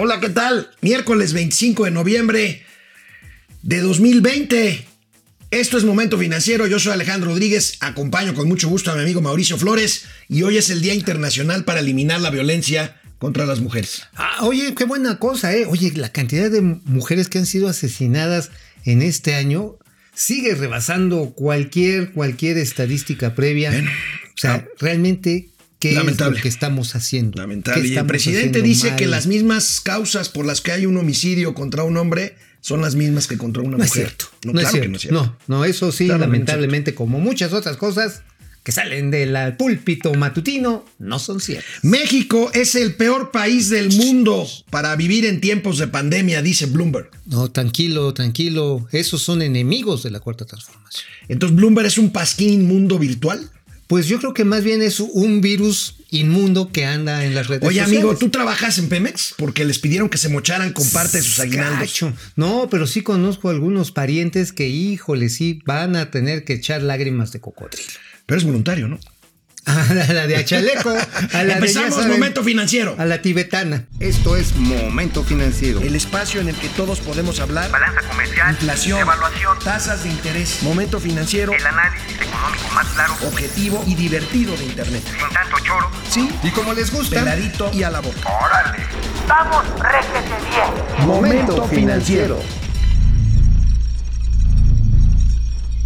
Hola, ¿qué tal? Miércoles 25 de noviembre de 2020. Esto es Momento Financiero, yo soy Alejandro Rodríguez, acompaño con mucho gusto a mi amigo Mauricio Flores y hoy es el Día Internacional para eliminar la violencia contra las mujeres. Ah, oye, qué buena cosa, ¿eh? Oye, la cantidad de mujeres que han sido asesinadas en este año sigue rebasando cualquier, cualquier estadística previa. o sea, ah, realmente ¿Qué Lamentable. es lo que estamos haciendo? Lamentable. Y el presidente dice que las mismas causas por las que hay un homicidio contra un hombre son las mismas que contra una no mujer. Es cierto. No, claro que no es cierto. No, no, eso sí, lamentablemente, como muchas otras cosas que salen del púlpito matutino, no son ciertas. México es el peor país del mundo para vivir en tiempos de pandemia, dice Bloomberg. No, tranquilo, tranquilo. Esos son enemigos de la cuarta transformación. Entonces, Bloomberg es un pasquín inmundo virtual. Pues yo creo que más bien es un virus inmundo que anda en las redes Oye, amigo, ¿tú trabajas en Pemex? Porque les pidieron que se mocharan con parte de sus aguinaldos. No, pero sí conozco algunos parientes que, híjole, sí van a tener que echar lágrimas de cocodrilo. Pero es voluntario, ¿no? A la de Achaleco. A la Empezamos Momento Financiero. A la tibetana. Esto es Momento Financiero. El espacio en el que todos podemos hablar. Balanza comercial. Inflación. Evaluación. Tasas de interés. Momento Financiero. El análisis económico más claro. Objetivo y divertido de Internet. Sin tanto choro. Sí. Y como les gusta. Peladito y a la boca. ¡Órale! ¡Vamos, réjete bien! Momento Financiero.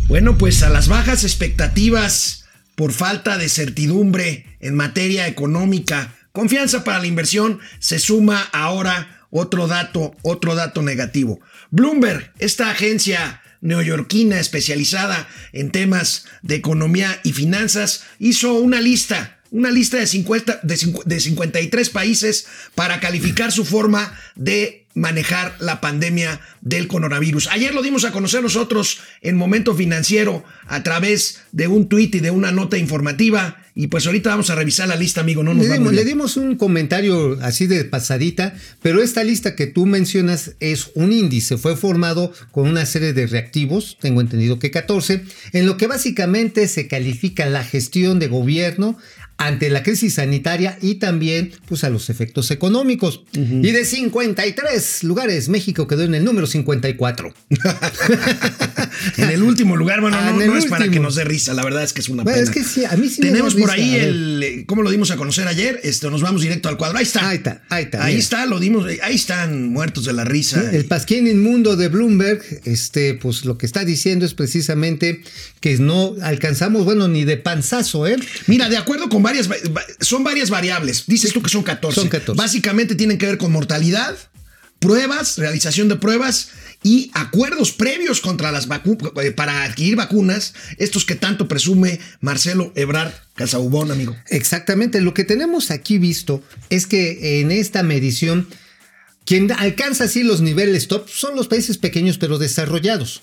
Bueno, pues a las bajas expectativas por falta de certidumbre en materia económica, confianza para la inversión, se suma ahora otro dato, otro dato negativo. Bloomberg, esta agencia neoyorquina especializada en temas de economía y finanzas, hizo una lista, una lista de, 50, de, de 53 países para calificar su forma de manejar la pandemia del coronavirus. Ayer lo dimos a conocer nosotros en Momento Financiero a través de un tuit y de una nota informativa. Y pues ahorita vamos a revisar la lista, amigo. No nos le, dimos, le dimos un comentario así de pasadita, pero esta lista que tú mencionas es un índice. Fue formado con una serie de reactivos, tengo entendido que 14, en lo que básicamente se califica la gestión de gobierno ante la crisis sanitaria y también pues, a los efectos económicos. Y de 53 lugares, México quedó en el número 54. en el último lugar, bueno, ah, no, es para que nos dé risa, la verdad es que es una pena. Es que sí, a mí sí Tenemos por ahí el, ¿cómo lo dimos a conocer ayer? Esto, nos vamos directo al cuadro. Ahí está. Ahí está, ahí está. Ahí está, lo dimos, ahí están muertos de la risa. el pasquín inmundo de Bloomberg, este, pues lo que está diciendo es precisamente que no alcanzamos, bueno, ni de panzazo, ¿eh? Mira, de acuerdo con varias, son varias variables. Dices tú que son 14. Son 14. Básicamente tienen que ver con mortalidad, pruebas, realización de pruebas y acuerdos previos contra las eh, para adquirir vacunas, estos que tanto presume Marcelo Ebrard Casaubón, amigo. Exactamente, lo que tenemos aquí visto es que en esta medición quien alcanza así los niveles top son los países pequeños pero desarrollados.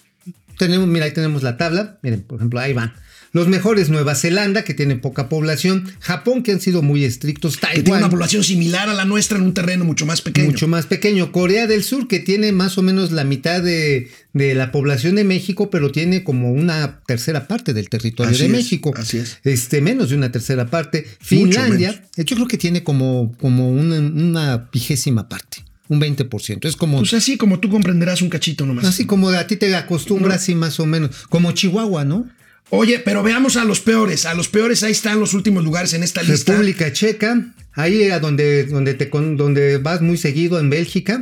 Tenemos, mira, ahí tenemos la tabla, miren, por ejemplo, ahí van. Los mejores Nueva Zelanda, que tiene poca población, Japón, que han sido muy estrictos, Taiwán. Que tiene una población similar a la nuestra en un terreno mucho más pequeño. Mucho más pequeño. Corea del Sur, que tiene más o menos la mitad de, la población de México, pero tiene como una tercera parte del territorio de México. Así es. Este, menos de una tercera parte. Finlandia, yo creo que tiene como, como una, vigésima parte un 20%. Es como. Pues así como tú comprenderás un cachito nomás. Así como a ti te acostumbras, así más o menos. Como Chihuahua, ¿no? Oye, pero veamos a los peores. A los peores ahí están los últimos lugares en esta lista. República Checa, ahí era donde, donde, te, donde vas muy seguido en Bélgica,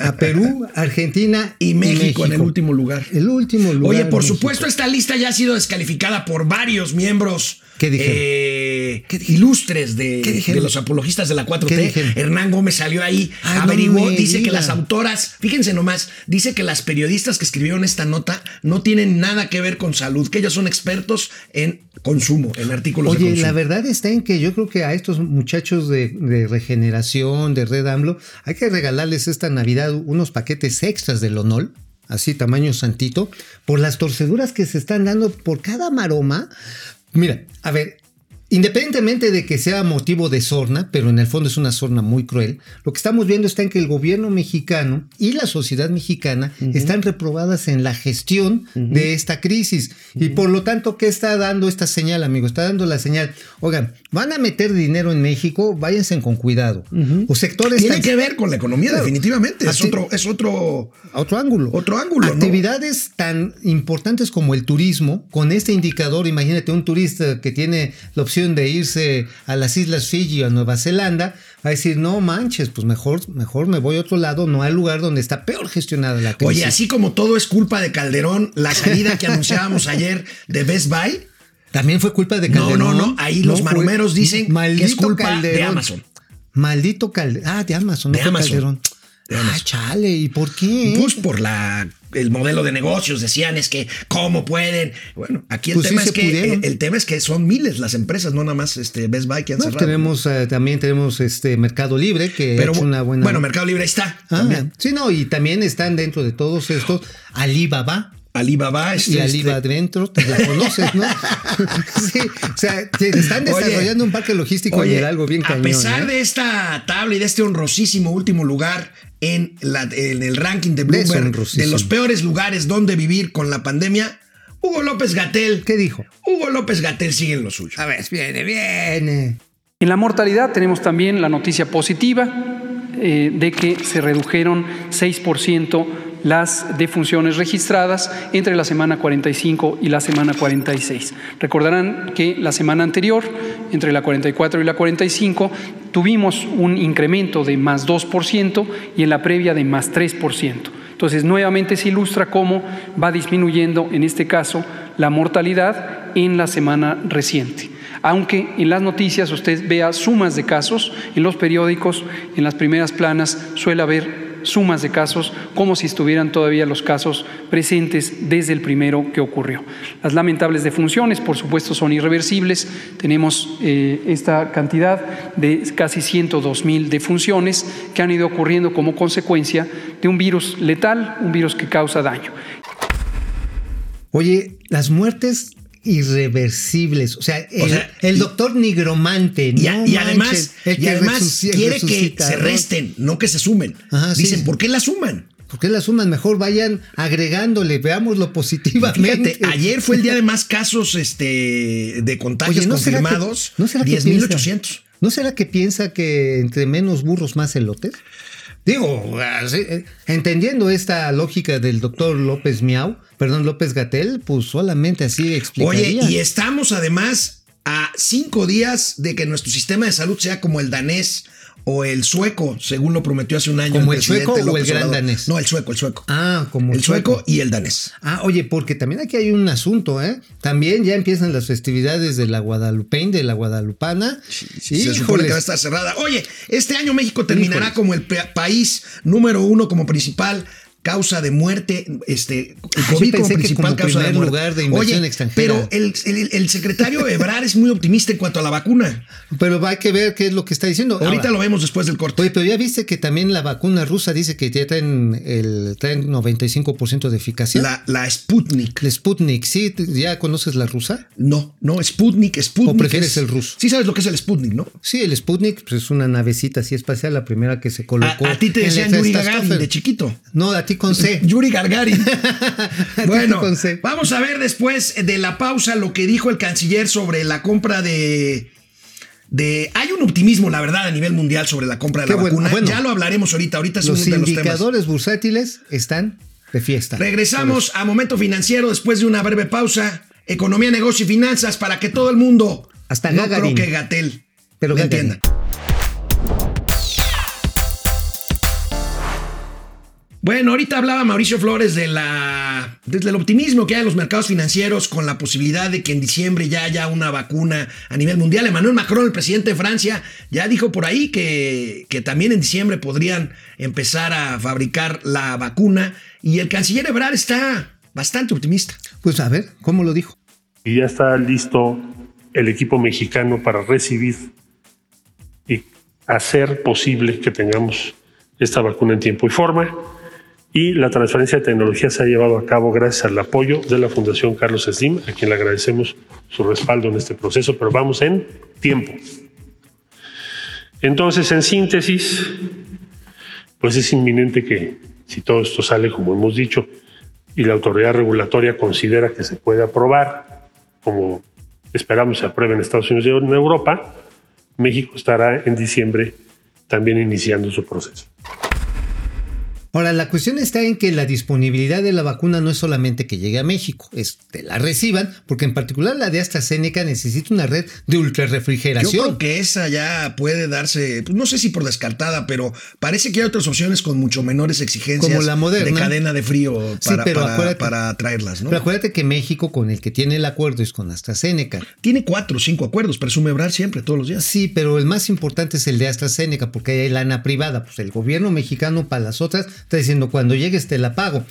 a Perú, Argentina y México, en el último lugar. El último lugar. Oye, por supuesto, esta lista ya ha sido descalificada por varios miembros ¿Qué eh, ilustres de, los apologistas de la 4T. Hernán Gómez salió ahí, averiguó, dice que las autoras, fíjense nomás, dice que las periodistas que escribieron esta nota no tienen nada que ver con salud, que ellos son expertos en consumo, en artículos Oye, de consumo. la verdad está en que yo creo que a estos muchachos de, de regeneración, de Red AMLO, hay que regalarles esta Navidad unos paquetes extras del Lonol así tamaño santito, por las torceduras que se están dando por cada maroma. Mira, a ver, Independientemente de que sea motivo de sorna, pero en el fondo es una sorna muy cruel, lo que estamos viendo está en que el gobierno mexicano y la sociedad mexicana están reprobadas en la gestión de esta crisis. Y por lo tanto, ¿qué está dando esta señal, amigo? Está dando la señal, oigan, van a meter dinero en México, váyanse con cuidado. O sectores... Tiene que ver con la economía, definitivamente. Es otro, es otro... Otro ángulo. Otro ángulo. Actividades tan importantes como el turismo, con este indicador, imagínate un turista que tiene la opción de irse a las Islas Fiji o a Nueva Zelanda, va a decir, no manches, pues mejor, mejor me voy a otro lado, no al lugar donde está peor gestionada la crisis. Oye, así como todo es culpa de Calderón, la salida que anunciábamos ayer de Best Buy. También fue culpa de Calderón. No, no, no. Ahí los marumeros dicen que es culpa de Amazon. Maldito Calderón. Ah, de Amazon, no de Amazon. Calderón. Ah, chale, ¿y por qué? Pues por la el modelo de negocios decían es que cómo pueden bueno aquí el pues tema es que el, tema es que son miles las empresas no nada más este Best Buy que han cerrado tenemos eh, también tenemos este Mercado Libre que Pero, ha una buena bueno Mercado Libre ahí está ah, sí no y también están dentro de todos estos Alibaba Alibaba. Este, y Alibaba adentro, te la conoces, ¿no? sí, o sea, están desarrollando un parque logístico oye, algo bien cañón. A pesar ¿eh? de esta tabla y de este honrosísimo último lugar en, la, en el ranking de Bloomberg de los peores lugares donde vivir con la pandemia, Hugo López Gatel. ¿Qué dijo? Hugo López Gatel sigue en lo suyo. A ver, viene, viene. En la mortalidad tenemos también la noticia positiva eh, de que se redujeron 6% las defunciones registradas entre la semana 45 y la semana 46. Recordarán que la semana anterior, entre la 44 y la 45, tuvimos un incremento de más 2% y en la previa de más 3%. Entonces, nuevamente se ilustra cómo va disminuyendo, en este caso, la mortalidad en la semana reciente. Aunque en las noticias usted vea sumas de casos, en los periódicos, en las primeras planas, suele haber sumas de casos como si estuvieran todavía los casos presentes desde el primero que ocurrió. Las lamentables defunciones, por supuesto, son irreversibles. Tenemos eh, esta cantidad de casi 102 mil defunciones que han ido ocurriendo como consecuencia de un virus letal, un virus que causa daño. Oye, las muertes irreversibles. O sea, el, doctor nigromante. Y, además, quiere que se resten, no que se sumen. Dicen, ¿por qué la suman? ¿Por qué la suman? Mejor vayan agregándole, veámoslo positivamente. ayer fue el día de más casos este, de contagios confirmados. ¿no será 10.800. ¿No será que piensa que entre menos burros más elotes? Digo, eh, entendiendo esta lógica del doctor López Miau, perdón, López Gatel, pues solamente así explicaría. Oye, y estamos además a cinco días de que nuestro sistema de salud sea como el danés o el sueco, según lo prometió hace un año. ¿Como el, sueco o el gran danés? No, el sueco, el sueco. Ah, como el, sueco. y el danés. Ah, oye, porque también aquí hay un asunto, ¿eh? También ya empiezan las festividades de la Guadalupein, de la Guadalupana. Sí, se supone que va a estar cerrada. Oye, este año México terminará como el país número uno como principal causa de muerte, este, el COVID como principal causa de lugar de inversión extranjera. Pero el, el, secretario Ebrar es muy optimista en cuanto a la vacuna. Pero hay que ver qué es lo que está diciendo. Ahorita lo vemos después del corte. Oye, pero ya viste que también la vacuna rusa dice que ya traen el traen 95% de eficacia. La, la Sputnik. La Sputnik, ¿sí? ¿Ya conoces la rusa? No, no, Sputnik, Sputnik. ¿O prefieres el ruso? Sí sabes lo que es el Sputnik, ¿no? Sí, el Sputnik pues, es una navecita así espacial, la primera que se colocó. A, ti te decían Yuri Gagarin de chiquito. No, a ti con C. Yuri Gargarin. bueno, vamos a ver después de la pausa lo que dijo el canciller sobre la compra de. De, hay un optimismo, la verdad, a nivel mundial sobre la compra de la vacuna. ya lo hablaremos ahorita. Ahorita los indicadores bursátiles están de fiesta. Regresamos a Momento Financiero después de una breve pausa. Economía, negocio y finanzas para que todo el mundo. Hasta no creo que Gatel. Pero entienda. Bueno, ahorita hablaba Mauricio Flores de la, del optimismo que hay en los mercados financieros con la posibilidad de que en diciembre ya haya una vacuna a nivel mundial. Emmanuel Macron, el presidente de Francia, ya dijo por ahí que, que también en diciembre podrían empezar a fabricar la vacuna y el canciller Ebrard está bastante optimista. Pues a ver, ¿cómo lo dijo? Y ya está listo el equipo mexicano para recibir y hacer posible que tengamos esta vacuna en tiempo y forma y la transferencia de tecnología se ha llevado a cabo gracias al apoyo de la Fundación Carlos Slim, a quien le agradecemos su respaldo en este proceso, pero vamos en tiempo. Entonces, en síntesis, pues es inminente que si todo esto sale como hemos dicho y la autoridad regulatoria considera que se puede aprobar, como esperamos se apruebe en Estados Unidos y en Europa, México estará en diciembre también iniciando su proceso. Ahora, la cuestión está en que la disponibilidad de la vacuna no es solamente que llegue a México, es que la reciban, porque en particular la de AstraZeneca necesita una red de ultrarrefrigeración. Yo creo que esa ya puede darse, pues no sé si por descartada, pero parece que hay otras opciones con mucho menores exigencias Como la Moderna. de cadena de frío Sí, para, pero para- traerlas, ¿no? Pero acuérdate que México con el que tiene el acuerdo es con AstraZeneca. Tiene cuatro o cinco acuerdos, presume Ebrard siempre, todos los días. Sí, pero el más importante es el de AstraZeneca, porque hay lana privada. Pues el gobierno mexicano para las otras está diciendo cuando llegues te la pago.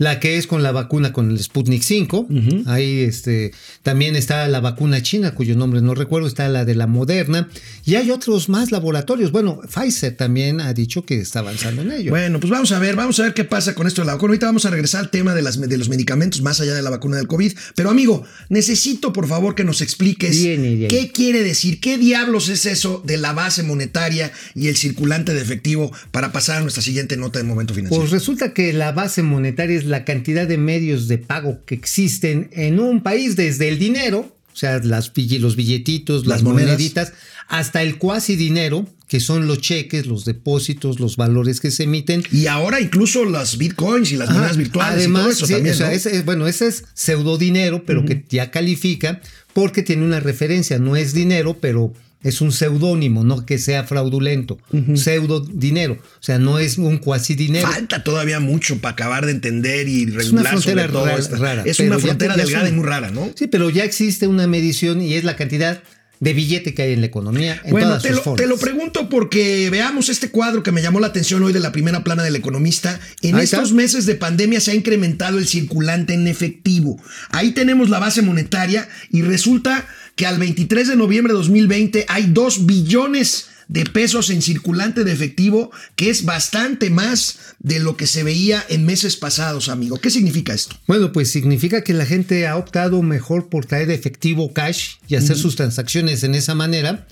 La que es con la vacuna con el Sputnik 5. Ahí este, también está la vacuna china, cuyo nombre no recuerdo, está la de la Moderna. Y hay otros más laboratorios. Bueno, Pfizer también ha dicho que está avanzando en ello. Bueno, pues vamos a ver, vamos a ver qué pasa con esto de la vacuna. Ahorita vamos a regresar al tema de, las, de los medicamentos más allá de la vacuna del COVID. Pero amigo, necesito por favor que nos expliques qué quiere decir, qué diablos es eso de la base monetaria y el circulante de efectivo para pasar a nuestra siguiente nota de momento financiero. Pues resulta que la base monetaria es la cantidad de medios de pago que existen en un país desde el dinero, o sea, las, los billetitos, las, moneditas, hasta el cuasi dinero, que son los cheques, los depósitos, los valores que se emiten. y ahora incluso las bitcoins y las monedas virtuales Además, y todo eso sí, también. o sea, ¿no? ese es- bueno, ese es pseudodinero, pero que ya califica porque tiene una referencia, no es dinero, pero es un seudónimo, no que sea fraudulento. Pseudo dinero, o sea, no es un cuasi dinero. Falta todavía mucho para acabar de entender y Es una regular frontera sobre todo ra- esta- rara. Es una frontera delgada y muy rara, ¿no? Sí, pero ya existe una medición y es la cantidad de billete que hay en la economía. En Bueno, todas te sus lo, te lo pregunto porque veamos este cuadro que me llamó la atención hoy de la primera plana del economista. En Ahí está. estos meses de pandemia se ha incrementado el circulante en efectivo. Ahí tenemos la base monetaria y resulta que al 23 de noviembre de 2020 hay 2 billones de pesos en circulante de efectivo, que es bastante más de lo que se veía en meses pasados, amigo. ¿Qué significa esto? Bueno, pues significa que la gente ha optado mejor por traer efectivo cash y hacer sus transacciones en esa manera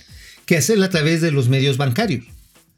que hacerla a través de los medios bancarios,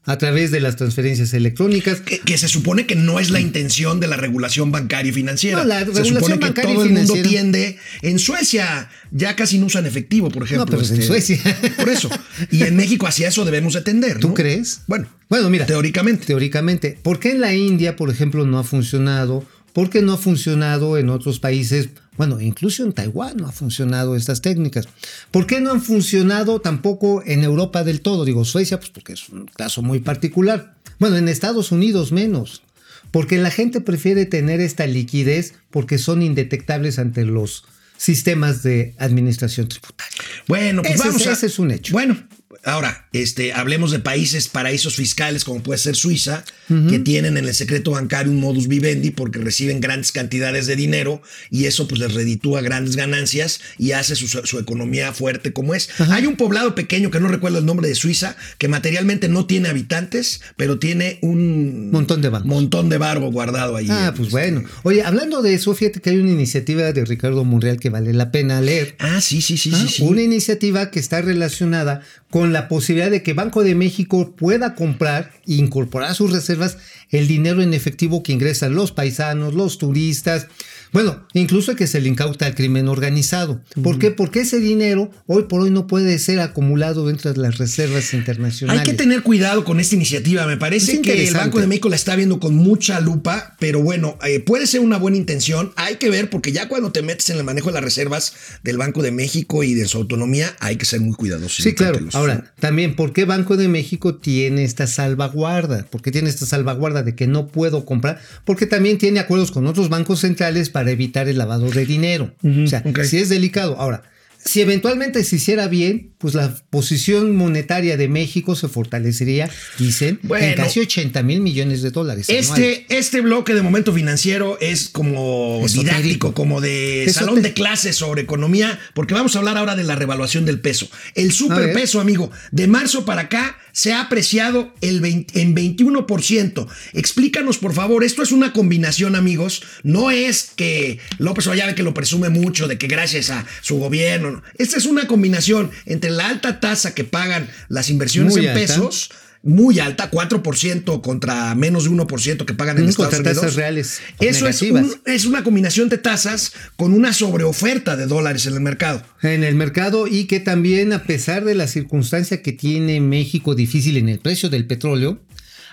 a través de las transferencias electrónicas. Que, que se supone que no es la intención de la regulación bancaria y financiera. No, la se regulación supone que bancaria y todo el mundo tiende. En Suecia ya casi no usan efectivo, por ejemplo. este, No, pero en Suecia. Por eso. Y en México hacia eso debemos de tender. ¿Tú crees? Bueno, Bueno, mira. teóricamente. Teóricamente. ¿Por qué en la India, por ejemplo, no ha funcionado? ¿Por qué no ha funcionado en otros países? Bueno, incluso en Taiwán no ha funcionado estas técnicas. ¿Por qué no han funcionado tampoco en Europa del todo? Digo, Suecia, pues porque es un caso muy particular. Bueno, en Estados Unidos menos. Porque la gente prefiere tener esta liquidez porque son indetectables ante los sistemas de administración tributaria. Bueno, pues Ese vamos es- a. ese es un hecho. Bueno, ahora, este, hablemos de países paraísos fiscales, como puede ser Suiza, que tienen en el secreto bancario un modus vivendi porque reciben grandes cantidades de dinero y eso pues les reditúa grandes ganancias y hace su, su economía fuerte como es. Hay un poblado pequeño que no recuerdo el nombre de Suiza, que materialmente no tiene habitantes, pero tiene un Montón de bancos. montón de barbo guardado ahí. Ah, pues bueno. Oye, hablando de eso, fíjate que hay una iniciativa de Ricardo Monreal que vale la pena leer. Ah, sí, sí, sí, Ah, sí, sí. Una iniciativa que está relacionada con la posibilidad de que Banco de México pueda comprar e incorporar a sus reservas el dinero en efectivo que ingresan los paisanos, los turistas, bueno, incluso que se le incauta al crimen organizado. ¿Por qué? Porque ese dinero hoy por hoy no puede ser acumulado dentro de las reservas internacionales. Hay que tener cuidado con esta iniciativa. Me parece que el. Banco de México la está viendo con mucha lupa, pero bueno, eh, puede ser una buena intención. Hay que ver, porque ya cuando te metes en el manejo de las reservas del Banco de México y de su autonomía, hay que ser muy cuidadosos. Sí, muy claro. cautelosos. Ahora, también, ¿por qué Banco de México tiene esta salvaguarda? ¿Por qué tiene esta salvaguarda de que no puedo comprar? Porque también tiene acuerdos con otros bancos centrales para evitar el lavado de dinero. o sea, sí es delicado. Ahora, Si eventualmente se hiciera bien, pues la posición monetaria de México se fortalecería, dicen, Bueno. en casi 80 mil millones de dólares. Este, este bloque de momento financiero es como Esotérico. didáctico, como de Esotérico. salón de clases sobre economía, porque vamos a hablar ahora de la revaluación del peso. El superpeso, amigo, de marzo para acá se ha apreciado el 20 en 21%. Explícanos, por favor, esto es una combinación, amigos. No es que López Obrador que lo presume mucho, de que gracias a su gobierno. No. Esta es una combinación entre la alta tasa que pagan las inversiones Muy en alta. pesos muy alta, 4% contra menos de 1% que pagan en Estados Unidos. tasas reales Eso es, un- es una combinación de tasas con una sobreoferta de dólares en el mercado. en el mercado y que también a pesar de la circunstancia que tiene México difícil en el precio del petróleo,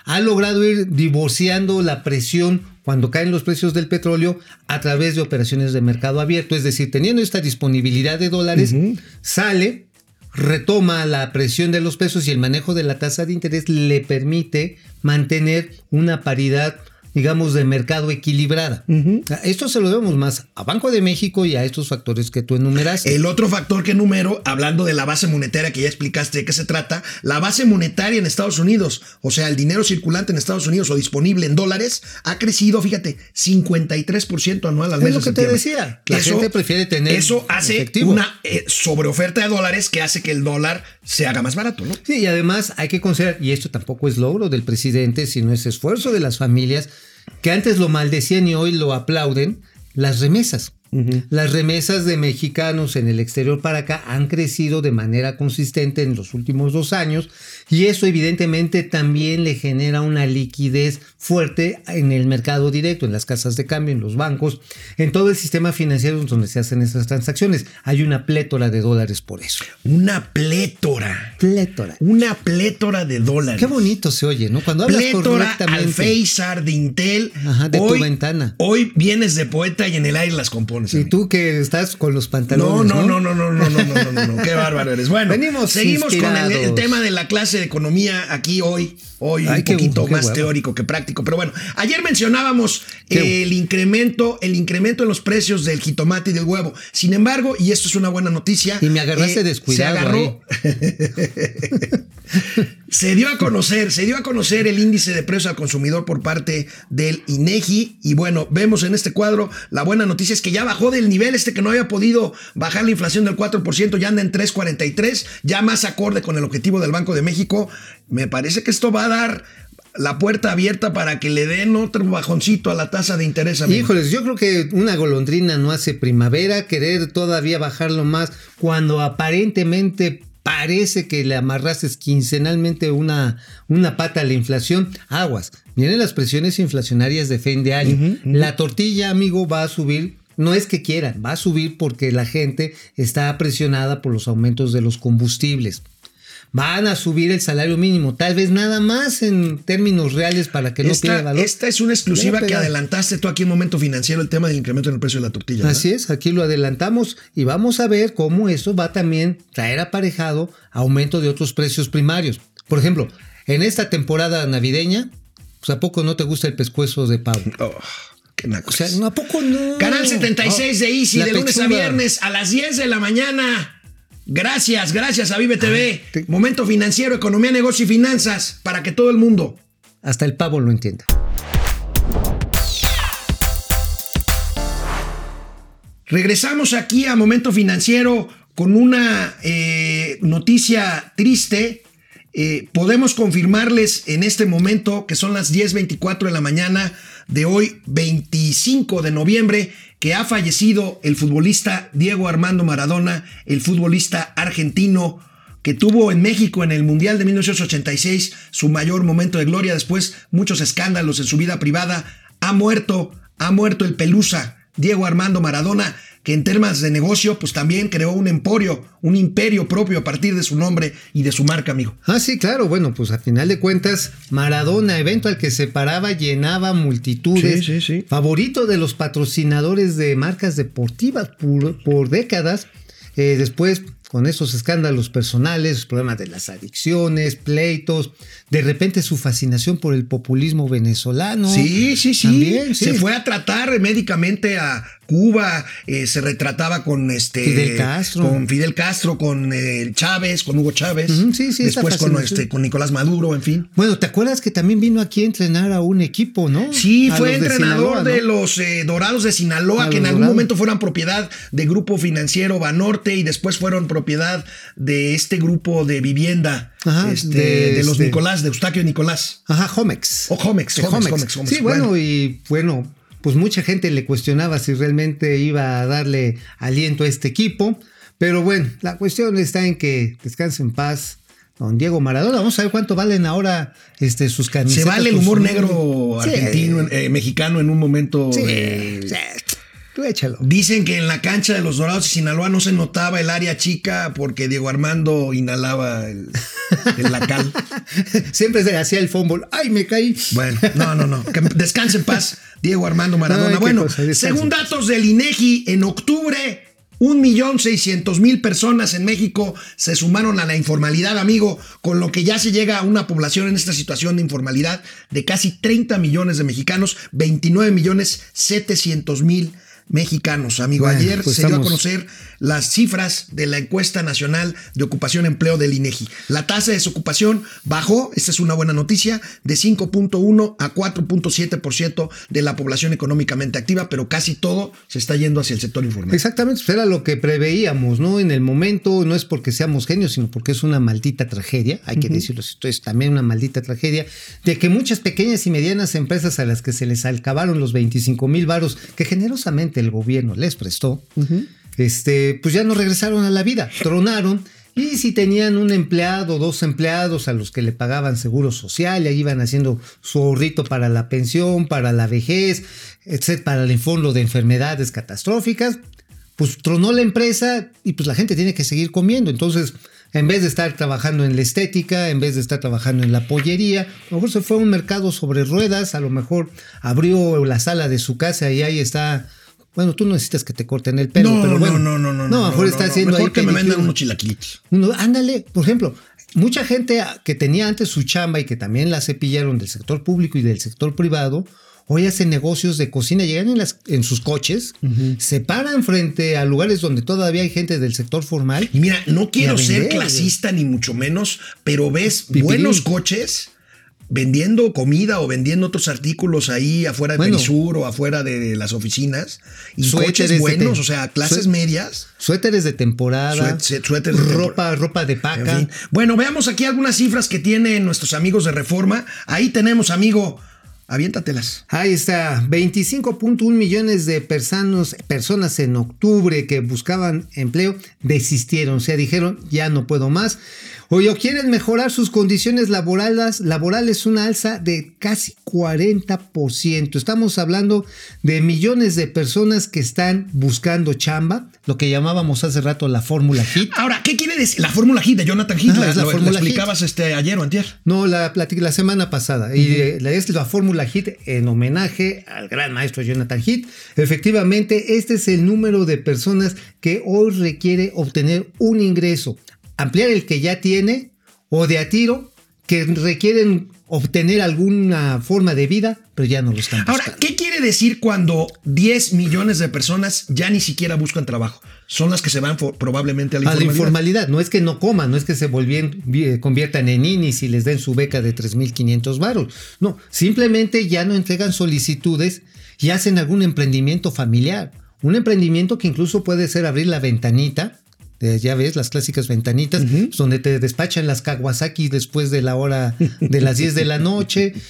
ha logrado ir divorciando la presión cuando caen los precios del petróleo a través de operaciones de mercado abierto, es decir, teniendo esta disponibilidad de dólares, sale, retoma la presión de los pesos y el manejo de la tasa de interés le permite mantener una paridad digamos, de mercado equilibrada. Esto se lo debemos más a Banco de México y a estos factores que tú enumeraste. El otro factor que enumero, hablando de la base monetaria que ya explicaste de qué se trata, la base monetaria en Estados Unidos, o sea, el dinero circulante en Estados Unidos o disponible en dólares, ha crecido, fíjate, 53% anual al Es mes lo de que te decía. La gente prefiere tener Eso hace efectivo. una eh, sobreoferta de dólares que hace que el dólar se haga más barato, ¿no? Sí, y además hay que considerar, y esto tampoco es logro del presidente, sino es esfuerzo de las familias, que antes lo maldecían y hoy lo aplauden, las remesas. Las remesas de mexicanos en el exterior para acá han crecido de manera consistente en los últimos dos años y eso evidentemente también le genera una liquidez fuerte en el mercado directo, en las casas de cambio, en los bancos, en todo el sistema financiero donde se hacen esas transacciones. Hay una plétora de dólares por eso. Una plétora. Plétora. Una plétora de dólares. Qué bonito se oye, ¿no? Cuando hablas Plétora correctamente. Alféizar de Intel. Ajá, de tu ventana. Hoy vienes de poeta y en el aire las Y tú que estás con los pantalones. no, no, no, no, no, no, no, no, no, no, qué bárbaro eres. Bueno, Venimos seguimos con el, tema de la clase de economía aquí hoy. Hoy Ay, un poquito más teórico que práctico, pero bueno, ayer mencionábamos Qué- el incremento, el incremento en los precios del jitomate y del huevo. Sin embargo, y esto es una buena noticia, Y me agarraste eh, descuidado Se agarró, se dio a conocer, se dio a conocer el índice de precios al consumidor por parte del INEGI y bueno, vemos en este cuadro la buena noticia es que ya bajó del nivel este que no había podido bajar la inflación del 4%, ya anda en 3.43, ya más acorde con el objetivo del Banco de México. Me parece que esto va a dar la puerta abierta para que le den otro bajoncito a la tasa de interés. amigo. Híjoles, yo creo que una golondrina no hace primavera, querer todavía bajarlo más cuando aparentemente parece que le amarraste quincenalmente una, una pata a la inflación, aguas. Vienen las presiones inflacionarias de fin de año. La tortilla, amigo, va a subir. No es que quieran, va a subir porque la gente está presionada por los aumentos de los combustibles. Van a subir el salario mínimo, tal vez nada más en términos reales para que no pierda esta, valor. esta es una exclusiva que adelantaste tú aquí en Momento Financiero, el tema del incremento en el precio de la tortilla. ¿verdad? Así es, aquí lo adelantamos y vamos a ver cómo eso va también traer aparejado aumento de otros precios primarios. Por ejemplo, en esta temporada navideña, pues ¿a poco no te gusta el pescuezo de pavo? Oh. O sea, ¿a poco no? Canal 76 de Easy, de lunes a viernes a las 10 de la mañana. Gracias, gracias a Vive TV. te- Momento financiero, economía, negocio y finanzas para que todo el mundo. Hasta el pavo lo entienda. Regresamos aquí a Momento Financiero con una eh, noticia triste. Eh, podemos confirmarles en este momento que son las 10.24 de la mañana de hoy, 25 de noviembre, que ha fallecido el futbolista Diego Armando Maradona, el futbolista argentino que tuvo en México en el Mundial de 1986 su mayor momento de gloria, después muchos escándalos en su vida privada, ha muerto, ha muerto el Pelusa, Diego Armando Maradona, que en temas de negocio pues también creó un emporio, un imperio propio a partir de su nombre y de su marca, amigo. Ah, sí, claro. Bueno, pues a final de cuentas, Maradona, evento al que se paraba, llenaba multitudes. Sí, sí, sí. Favorito de los patrocinadores de marcas deportivas por, por décadas. Eh, después con esos escándalos personales, problemas de las adicciones, pleitos, de repente su fascinación por el populismo venezolano. Sí, sí, sí. También, sí. Se fue a tratar médicamente a Cuba, eh, se retrataba con este Fidel Castro. con Fidel Castro, con eh, Chávez, con Hugo Chávez, Ujú, sí, sí, después con este con Nicolás Maduro, en fin. Bueno, ¿te acuerdas que también vino aquí a entrenar a un equipo, no? Sí, A fue de entrenador Sinaloa, de ¿no? los eh, Dorados de Sinaloa, A que en algún momento fueron propiedad de Grupo Financiero Banorte y después fueron propiedad de este grupo de vivienda Ajá, este, de de, los este- Nicolás, de Eustaquio Nicolás. Ajá, Homex. O Homex, Homex, Homex. Sí, bueno, y bueno, pues mucha gente le cuestionaba si realmente iba a darle aliento a este equipo. Pero bueno, la cuestión está en que descanse en paz. Don Diego Maradona, vamos a ver cuánto valen ahora este, sus Se camisetas. vale el humor negro. Sí. argentino, eh, mexicano en un momento. Sí, de- sí, tú échalo. Dicen que en la cancha de los Dorados de Sinaloa no se notaba el área chica porque Diego Armando inhalaba el, el lacal. Siempre se hacía el fútbol. ¡Ay, me caí! Bueno, no, no, no. Que descanse en paz, Diego Armando Maradona. Ay, bueno, cosa, según datos del INEGI, en octubre, un millón seiscientos mil personas en México se sumaron a la informalidad, amigo, con lo que ya se llega a una población en esta situación de informalidad de casi 30 millones de mexicanos, 29 millones 700 mil mexicanos, amigo. Bueno, Ayer pues se dio a conocer las cifras de la encuesta nacional de ocupación y empleo del INEGI. La tasa de desocupación bajó, esta es una buena noticia, de 5.1 a 4.7% de la población económicamente activa, pero casi todo se está yendo hacia el sector informal. Exactamente, pues era lo que preveíamos, ¿no? En el momento no es porque seamos genios, sino porque es una maldita tragedia, hay que decirlo, esto es también una maldita tragedia, de que muchas pequeñas y medianas empresas a las que se les acabaron los 25 mil varos que generosamente el gobierno les prestó, este, pues ya no regresaron a la vida, tronaron. Y si tenían un empleado, dos empleados a los que le pagaban seguro social, y ahí iban haciendo su ahorrito para la pensión, para la vejez, etc., para el fondo de enfermedades catastróficas, pues tronó la empresa y pues la gente tiene que seguir comiendo. Entonces, en vez de estar trabajando en la estética, en vez de estar trabajando en la pollería, a lo mejor se fue a un mercado sobre ruedas, a lo mejor abrió la sala de su casa y ahí está. Bueno, tú no necesitas que te corten el pelo, no, pero no, bueno. no, no, no, No, lo mejor está haciendo Mejor ahí que me vendan unos chilaquilitos. Uno, ándale, por ejemplo, mucha gente que tenía antes su chamba y que también la cepillaron del sector público y del sector privado, hoy hacen negocios de cocina, llegan en, las, en sus coches, se paran frente a lugares donde todavía hay gente del sector formal. Y mira, no quiero ser clasista ni mucho menos, pero ves Pipirín. buenos coches vendiendo comida o vendiendo otros artículos ahí afuera de Bueno. Perisur o afuera de las oficinas y coches buenos, o sea, clases medias. Suéteres de temporada, Suét- suéteres de ropa, ropa de En paca. fin. Bueno, veamos aquí algunas cifras que tienen nuestros amigos de Reforma. Ahí tenemos, amigo, aviéntatelas. Ahí está, 25.1 millones de personas, personas en octubre que buscaban empleo desistieron, o sea, dijeron, ya no puedo más. O quieren mejorar sus condiciones laborales, laborales una alza de casi 40%. Estamos hablando de millones de personas que están buscando chamba, lo que llamábamos hace rato la fórmula HIT. Ahora, ¿qué quiere decir? La fórmula HIT de Jonathan Heath, Ah, la, es la fórmula HIT. explicabas este, ayer o antier. No, la la semana pasada. Y eh, es la fórmula HIT en homenaje al gran maestro Jonathan Heath. Efectivamente, este es el número de personas que hoy requiere obtener un ingreso. Ampliar el que ya tiene o de a tiro que requieren obtener alguna forma de vida, pero ya no lo están buscando. Ahora, ¿qué quiere decir cuando 10 millones de personas ya ni siquiera buscan trabajo? Son las que se van for- probablemente a la a la informalidad. informalidad. No es que no coman, no es que se volvien- vi- conviertan en ninis y les den su beca de 3.500 varos. No, simplemente ya no entregan solicitudes y hacen algún emprendimiento familiar. Un emprendimiento que incluso puede ser abrir la ventanita. eh, ya ves, las clásicas ventanitas, donde te despachan las Kawasaki después de la hora de las 10 de la noche.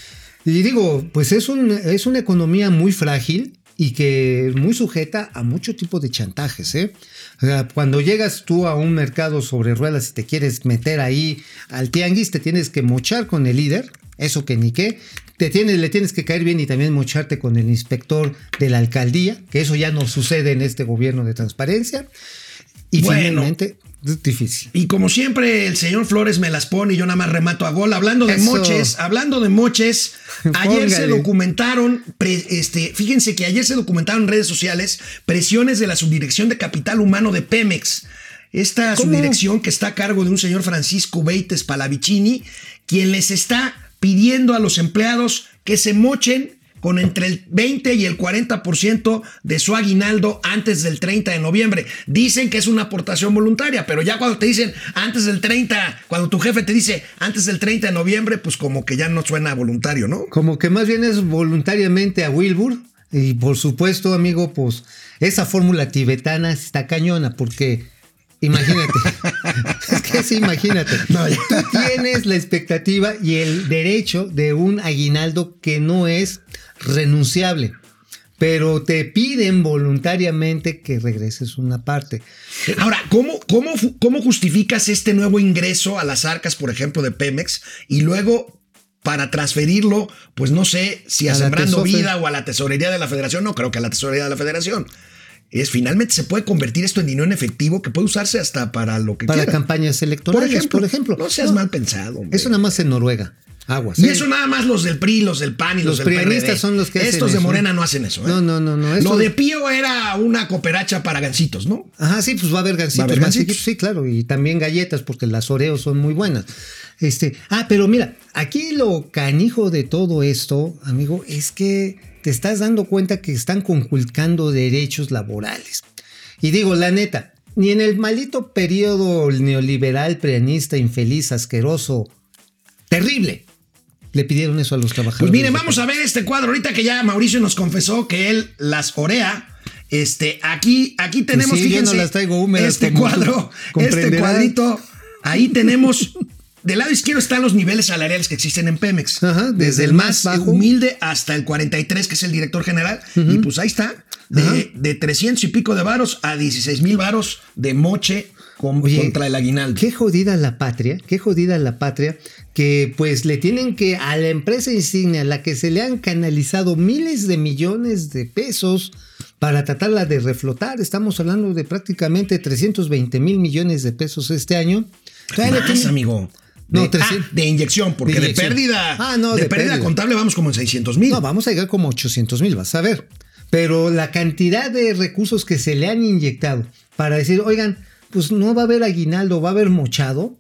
Y digo, pues es, un, es una economía muy frágil y que es muy sujeta a mucho tipo de chantajes. ¿eh? O sea, cuando llegas tú a un mercado sobre ruedas y te quieres meter ahí al tianguis, te tienes que mochar con el líder, eso que ni qué. Te tienes, le tienes que caer bien y también mocharte con el inspector de la alcaldía, que eso ya no sucede en este gobierno de transparencia. Y Bueno. finalmente, es difícil. Y como siempre, el señor Flores me las pone y yo nada más remato a gol. Hablando de Eso. moches, hablando de moches, ayer se documentaron, pre- este, fíjense que ayer se documentaron en redes sociales presiones de la Subdirección de Capital Humano de Pemex. esta ¿Cómo? subdirección que está a cargo de un señor Francisco Beites Palavicini, quien les está pidiendo a los empleados que se mochen con entre el 20 y el 40% de su aguinaldo antes del 30 de noviembre. Dicen que es una aportación voluntaria, pero ya cuando te dicen antes del 30, cuando tu jefe te dice antes del 30 de noviembre, pues como que ya no suena voluntario, ¿no? Como que más bien es voluntariamente a Wilbur. Y por supuesto, amigo, pues esa fórmula tibetana está cañona porque imagínate. es que sí, imagínate. No. Tú tienes la expectativa y el derecho de un aguinaldo que no es renunciable. Pero te piden voluntariamente que regreses una parte. Ahora, ¿cómo, cómo, ¿cómo justificas este nuevo ingreso a las arcas, por ejemplo, de Pemex y luego para transferirlo, pues no sé si a, Sembrando. Vida o a la Tesorería de la Federación? No creo que a la Tesorería de la Federación. Es finalmente se puede convertir esto en dinero en efectivo que puede usarse hasta para lo que Para quiera. campañas electorales, por ejemplo. No seas mal pensado. hombre. Eso nada más en Noruega. Aguas. Y ¿eh? eso nada más los del PRI, los del PAN y los, Los del PRD. son los que hacen Estos de eso. Morena no hacen eso. ¿eh? No, no, no, no, Lo de Pío era una cooperacha para gancitos, ¿no? Ajá, sí, pues va a haber gancitos Va a haber gancitos. sí, claro, y también galletas, porque las Oreos son muy buenas. Este, ah, pero mira, aquí lo canijo de todo esto, amigo, es que te estás dando cuenta que están conculcando derechos laborales. Y digo, la neta, ni en el maldito periodo neoliberal, preanista, infeliz, asqueroso, terrible, le pidieron eso a los trabajadores. Pues miren, vamos a ver este cuadro. Ahorita que ya Mauricio nos confesó que él las orea. Este, aquí, aquí tenemos, Pues sí, yo fíjense, no las traigo húmedas este cuadro, este cuadrito. Ahí tenemos, del lado izquierdo están los niveles salariales que existen en Pemex. Ajá, desde, el más bajo. humilde hasta el 43, que es el director general. Y pues ahí está, de, de 300 y pico de varos a 16 mil varos de moche con- Oye, contra el aguinaldo. Qué jodida la patria, qué jodida la patria, que pues le tienen que a la empresa insignia, a la que se le han canalizado miles de millones de pesos para tratarla de reflotar, estamos hablando de prácticamente 320 mil millones de pesos este año. Todavía Más, tienen- amigo. No, de, 300. ah, de inyección, porque de, pérdida. Ah, no, de, de pérdida, pérdida. contable vamos como en 600 mil. No, vamos a llegar como 800 mil, vas a ver. Pero la cantidad de recursos que se le han inyectado para decir, oigan, pues no va a haber aguinaldo, va a haber mochado.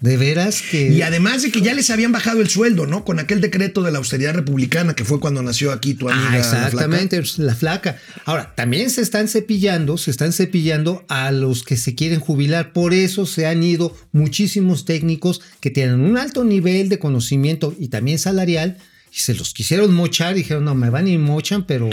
De veras que... Y además de que ya les habían bajado el sueldo, ¿no? Con aquel decreto de la austeridad republicana que fue cuando nació aquí tu amiga. Ah, la flaca. exactamente, es la flaca. Ahora, también se están cepillando, se están cepillando a los que se quieren jubilar. Por eso se han ido muchísimos técnicos que tienen un alto nivel de conocimiento y también salarial y se los quisieron mochar y dijeron, no, me van y mochan, pero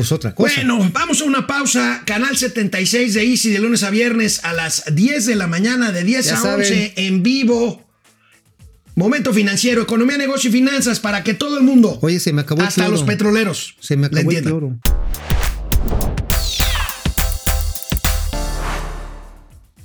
pues otra cosa. Bueno, vamos a una pausa. Canal 76 de Easy de lunes a viernes a las 10 de la mañana, de 10 Ya a saben. 11 en vivo. Momento financiero, economía, negocio y finanzas para que todo el mundo, Oye, se me acabó el hasta los petroleros, Se me acabó el cloro.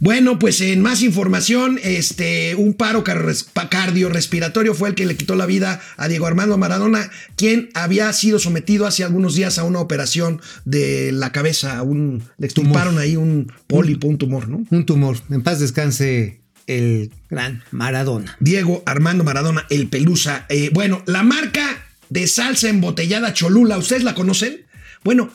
Bueno, pues en más información, este, un paro cardiorrespiratorio fue el que le quitó la vida a Diego Armando Maradona, quien había sido sometido hace algunos días a una operación de la cabeza, a un, le extirparon ahí un pólipo, un tumor, ¿no? Un tumor. En paz descanse el gran Maradona. Diego Armando Maradona, el Pelusa. Eh, bueno, la marca de salsa embotellada Cholula, ¿ustedes la conocen? Bueno,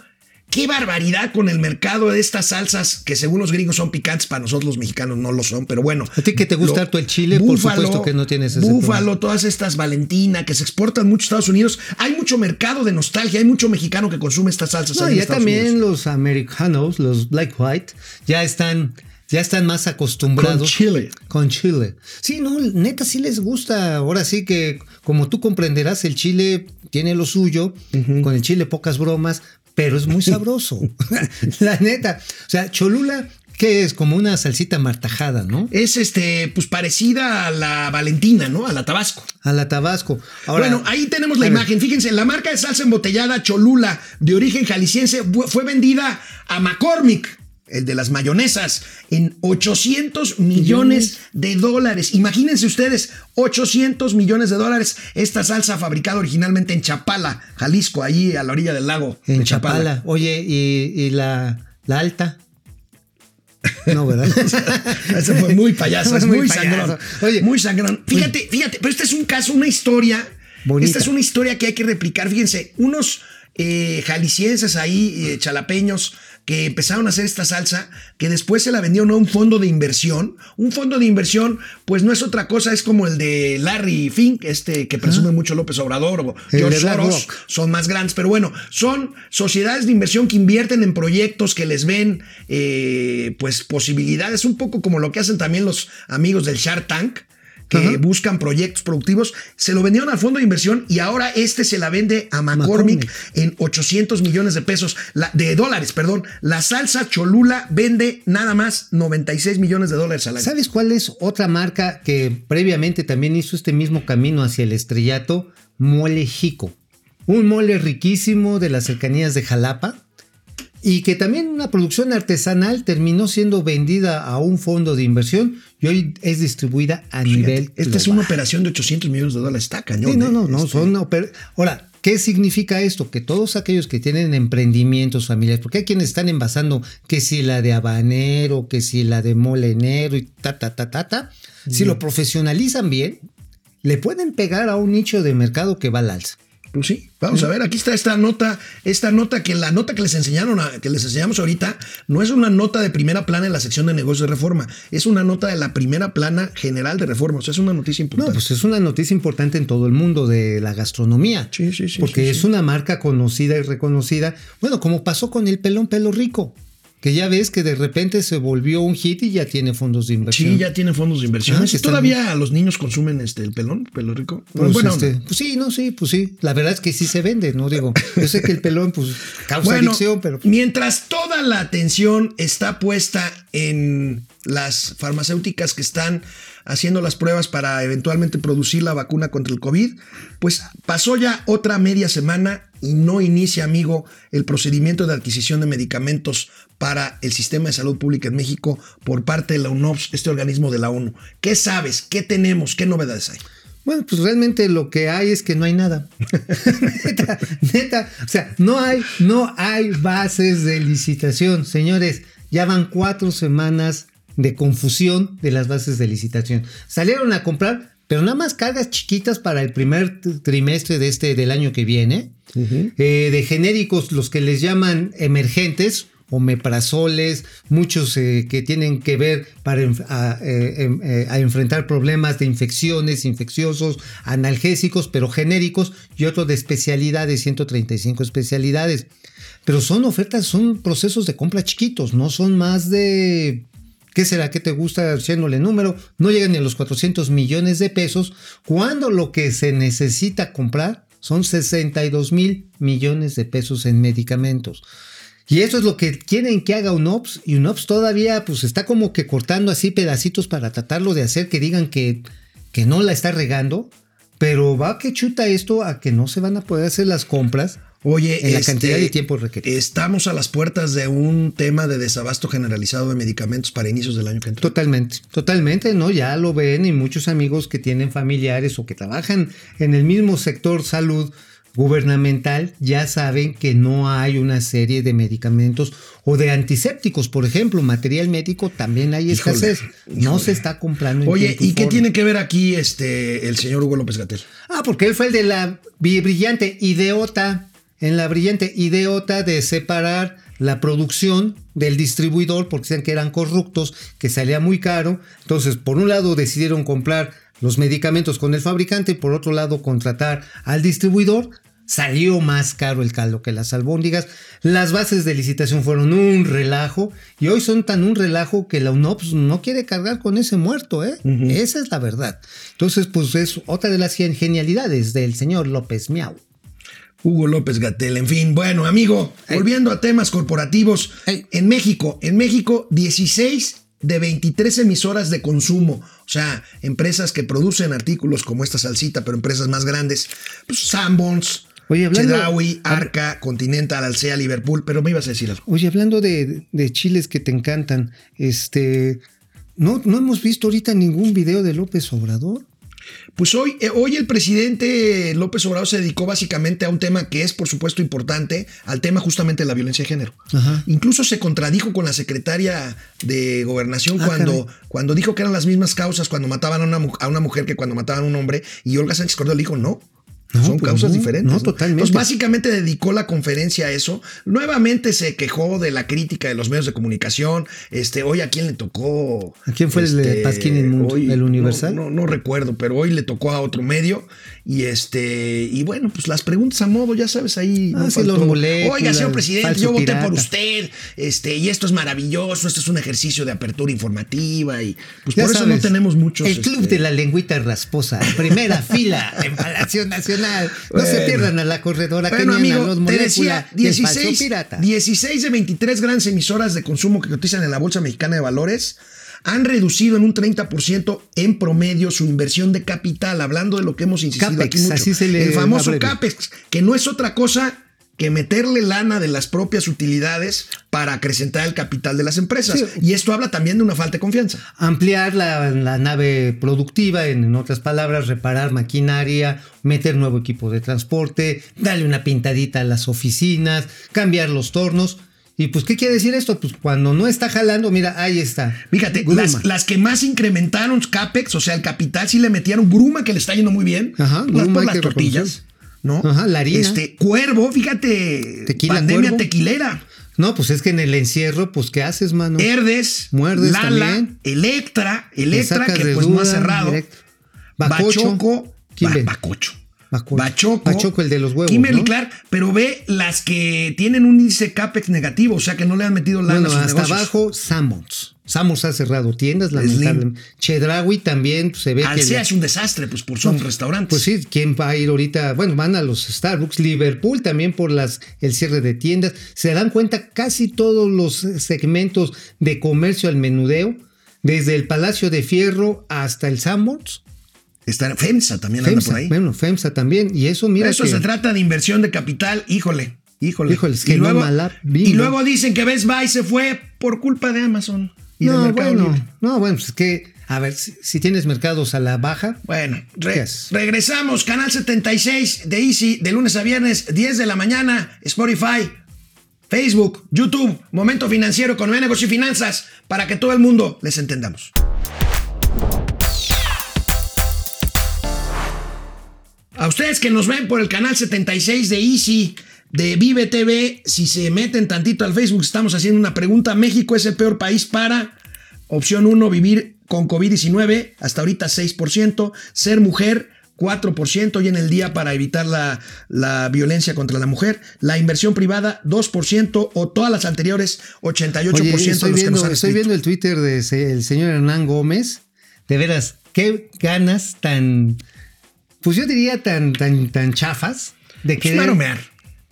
qué barbaridad con el mercado de estas salsas que según los gringos son picantes, para nosotros los mexicanos no lo son, pero bueno. A ti que te gusta harto el chile, por supuesto que no tienes ese Búfalo, problema. todas estas Valentina que se exportan mucho a Estados Unidos. Hay mucho mercado de nostalgia, hay mucho mexicano que consume estas salsas. No, ahí ya también Unidos. los americanos, los black white, ya están, ya están más acostumbrados. Con chile. Con chile. Sí, no, neta sí les gusta. Ahora sí que, como tú comprenderás, el chile tiene lo suyo. Con el chile pocas bromas, pero es muy sabroso. La neta. O sea, Cholula, que es como una salsita martajada, ¿no? Es este, pues parecida a la Valentina, ¿no? A la Tabasco. A la Tabasco. Ahora, bueno, ahí tenemos la imagen. Fíjense, la marca de salsa embotellada Cholula, de origen jalisciense, fue vendida a McCormick, el de las mayonesas, en 800 millones de dólares. Imagínense ustedes, 800 millones de dólares. Esta salsa fabricada originalmente en Chapala, Jalisco, ahí a la orilla del lago. En de Chapala. Oye, ¿y, y la, la alta? No, ¿verdad? Ese fue muy payaso, es Muy muy, payaso. sangrón. Oye, muy sangrón. Fíjate, fíjate, pero este es un caso, una historia. Bonita. Esta es una historia que hay que replicar. Fíjense, unos eh, jaliscienses ahí, eh, chalapeños, que empezaron a hacer esta salsa, que después se la vendieron a un fondo de inversión. Un fondo de inversión, pues no es otra cosa, es como el de Larry Fink, este que presume mucho López Obrador o George. Soros, son más grandes, pero bueno, son sociedades de inversión que invierten en proyectos que les ven, eh, pues, posibilidades, un poco como lo que hacen también los amigos del Shark Tank que buscan proyectos productivos, se lo vendieron al fondo de inversión y ahora este se la vende a McCormick, McCormick. en 800 millones de pesos, la- de dólares, perdón. La salsa Cholula vende nada más 96 millones de dólares al año. ¿Sabes cuál es otra marca que previamente también hizo este mismo camino hacia el estrellato? Mole Jico. Un mole riquísimo de las cercanías de Jalapa y que también una producción artesanal terminó siendo vendida a un fondo de inversión y hoy es distribuida a nivel Esta es una operación de 800 millones de dólares, está cañón. Sí, no, ¿eh? no, no, Este, son oper- Ahora, ¿qué significa esto? Que todos aquellos que tienen emprendimientos familiares, porque hay quienes están envasando que si la de habanero, que si la de molenero y ta, ta, ta, ta, ta, si lo profesionalizan bien, le pueden pegar a un nicho de mercado que va al alza. Pues sí, vamos a ver, aquí está esta nota, esta nota que la nota que les enseñaron, a- que les enseñamos ahorita, no es una nota de primera plana en la sección de negocios de reforma, es una nota de la primera plana general de reforma, o sea, es una noticia No, importante. pues es una noticia importante en todo el mundo de la gastronomía. Sí, sí, sí, Porque es una marca conocida y reconocida. Bueno, como pasó con el pelón pelo rico, que ya ves que de repente se volvió un hit y ya tiene fondos de inversión. Sí, ya tienen fondos de inversión. Ah, ¿Sí que están- ¿Todavía los niños consumen este el pelón, pelo rico? Pues, Buena este, pues sí, no, sí, pues sí. La verdad es que sí se vende, ¿no? Digo, yo sé que el pelón, pues, causa Bueno, adicción, pero. mientras toda la atención está puesta en las farmacéuticas que están haciendo las pruebas para eventualmente producir la vacuna contra el COVID, pues pasó ya otra media semana y no inicia, amigo, el procedimiento de adquisición de medicamentos para el sistema de salud pública en México por parte de la UNOPS, este organismo de la ONU. ¿Qué sabes? ¿Qué tenemos? ¿Qué novedades hay? Bueno, pues realmente lo que hay es que no hay nada. neta, neta. O sea, no hay, no hay bases de licitación. Señores, ya van cuatro semanas de confusión de las bases de licitación. Salieron a comprar, pero nada más cargas chiquitas para el primer trimestre de este del año que viene. Eh, de genéricos, los que les llaman emergentes, omeprazoles, muchos eh, que tienen que ver para a, eh, em- a enfrentar problemas de infecciones, infecciosos, analgésicos, pero genéricos, y otro de especialidades, 135 especialidades. Pero son ofertas, son procesos de compra chiquitos, no son más de ¿Qué será? ¿Qué te gusta haciéndole número? No llegan ni a los 400 millones de pesos, cuando lo que se necesita comprar son 62 mil millones de pesos en medicamentos. Y eso es lo que quieren que haga UNOPS, y UNOPS todavía pues está como que cortando así pedacitos para tratarlo de hacer que digan que, que no la está regando, pero va que chuta esto a que no se van a poder hacer las compras Oye, en la este, cantidad de tiempo requerido. Estamos a las puertas de un tema de desabasto generalizado de medicamentos para inicios del año que entra. Totalmente, totalmente, ¿no? Ya lo ven y muchos amigos que tienen familiares o que trabajan en el mismo sector salud gubernamental ya saben que no hay una serie de medicamentos o de antisépticos, por ejemplo, material médico también hay Híjole, escasez. No se está comprando. en Oye, ¿y qué forma. tiene que ver aquí este el señor Hugo López Gatel? Ah, porque él fue el de la brillante ideota, en la brillante ideota de separar la producción del distribuidor, porque decían que eran corruptos, que salía muy caro. Entonces, por un lado decidieron comprar los medicamentos con el fabricante y por otro lado contratar al distribuidor. Salió más caro el caldo que las albóndigas. Las bases de licitación fueron un relajo y hoy son tan un relajo que la UNOPS no quiere cargar con ese muerto, ¿eh? Esa es la verdad. Entonces, pues es otra de las gen- genialidades del señor López Miau. Hugo López Gatel, en fin. Bueno, amigo, volviendo a temas corporativos. En México, en México, 16 de 23 emisoras de consumo. O sea, empresas que producen artículos como esta salsita, pero empresas más grandes. Pues Sanborns, Oye, hablando- Chedraui, Arca, Continental, Alsea, Liverpool. Pero me ibas a decir algo. Oye, hablando de, de chiles que te encantan, este. No, no hemos visto ahorita ningún video de López Obrador. Pues hoy, eh, hoy el presidente López Obrador se dedicó básicamente a un tema que es, por supuesto, importante, al tema justamente de la violencia de género. Ajá. Incluso se contradijo con la secretaria de Gobernación Ah, cuando, caray. cuando dijo que eran las mismas causas cuando mataban a una, a una mujer que cuando mataban a un hombre. Y Olga Sánchez Cordero le dijo, no, No, Son pues causas no, diferentes. no, totalmente. Entonces, básicamente dedicó la conferencia a eso. Nuevamente se quejó de la crítica de los medios de comunicación. Este, hoy a quién le tocó. ¿A quién fue el de Este, Pasquín Inmundo? hoy- ¿El Universal? No, no, recuerdo, pero hoy le tocó a otro medio. Y este, y bueno, pues las preguntas a modo, ya sabes, ahí. Ah, sí, los Oiga, señor presidente, yo voté pirata. por usted. Este, y esto es maravilloso. Esto es un ejercicio de apertura informativa. Y pues Ya por eso no tenemos muchos. El club este, de la lengüita rasposa, primera fila en Palacio Nacional. No se pierdan a la corredora Bueno, keniana, amigo, los te decía, y el falso 16, pirata. 16 de 23 grandes emisoras de consumo que cotizan en la Bolsa Mexicana de Valores han reducido en un 30% en promedio su inversión de capital, hablando de lo que hemos insistido Capex, aquí mucho. así se le El famoso. CAPEX, que no es otra cosa que meterle lana de las propias utilidades para acrecentar el capital de las empresas. Sí. Y esto habla también de una falta de confianza. Ampliar la, la nave productiva, en, en otras palabras, reparar maquinaria, meter nuevo equipo de transporte, darle una pintadita a las oficinas, cambiar los tornos. Y pues, ¿qué quiere decir esto? Pues cuando no está jalando, mira, ahí está. Fíjate, las, las que más incrementaron CAPEX, o sea, el capital sí le metieron Gruma, que le está yendo muy bien. Ajá, las, Gruma por las tortillas. reconocer. ¿No? Ajá, la harina. Este, Cuervo, fíjate. Tequila pandemia Cuervo. tequilera. No, pues es que en el encierro, pues, ¿qué haces, mano? Herdes. Muerdes Lala. también. Electra. Le Electra, que pues no ha cerrado. Bacocho. Bachoco. ¿Quién Ba-? Bacocho. Bacocho. Bachoco. Bachoco, el de los huevos, Kimberly ¿no? Clark, pero ve las que tienen un índice CAPEX negativo, o sea que no le han metido lana Bueno, a sus hasta negocios. abajo, Sammons. Sammons ha cerrado tiendas, lamentablemente. Chedraui también pues, se ve que. Alsea es un desastre, pues por son restaurantes. Pues sí, ¿quién va a ir ahorita? Bueno, van a los Starbucks, Liverpool también por las, el cierre de tiendas. Se dan cuenta casi todos los segmentos de comercio al menudeo, desde el Palacio de Fierro hasta el Sanborns. Está FEMSA también anda FEMSA, por ahí. bueno, FEMSA también. Y eso, mira. Eso que- se trata de inversión de capital, híjole, híjole. Híjole, es que no mala bimbo. y luego dicen que Best Buy se fue por culpa de Amazon y no, Mercado bueno, Libre. no, bueno, pues es que, a ver, si, si tienes mercados a la baja, Bueno, regresamos, canal 76 de Easy, de lunes a viernes, 10 de la mañana, Spotify, Facebook, YouTube, Momento Financiero, Economía, Negocio y Finanzas, para que todo el mundo les entendamos. Ustedes que nos ven por el canal 76 de Easy, de Vive TV, si se meten tantito al Facebook, estamos haciendo una pregunta. ¿México es el peor país para? Opción 1, vivir con COVID-19, hasta ahorita 6%. Ser mujer, 4% hoy en el día para evitar la, la violencia contra la mujer. La inversión privada, 2%, o todas las anteriores, 88% Oye, de los estoy, que nos viendo, estoy viendo el Twitter del señor Hernán Gómez. De veras, qué ganas tan, pues yo diría tan, tan, tan chafas de Pues querer, maromear.